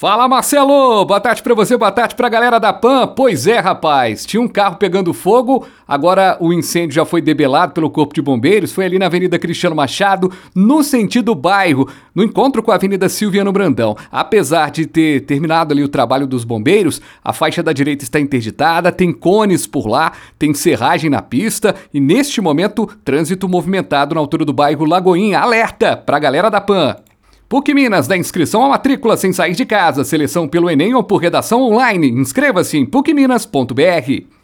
Fala Marcelo, boa tarde pra você, boa tarde pra galera da PAN. Pois é, rapaz, tinha um carro pegando fogo, agora o incêndio já foi debelado pelo Corpo de Bombeiros, foi ali na Avenida Cristiano Machado, no sentido bairro, no encontro com a Avenida Silviano Brandão. Apesar de ter terminado ali o trabalho dos bombeiros, a faixa da direita está interditada, tem cones por lá, tem serragem na pista e neste momento, trânsito movimentado na altura do bairro Lagoinha. Alerta pra galera da PAN. PUC Minas dá inscrição à matrícula sem sair de casa, seleção pelo Enem ou por redação online. Inscreva-se em pucminas.br.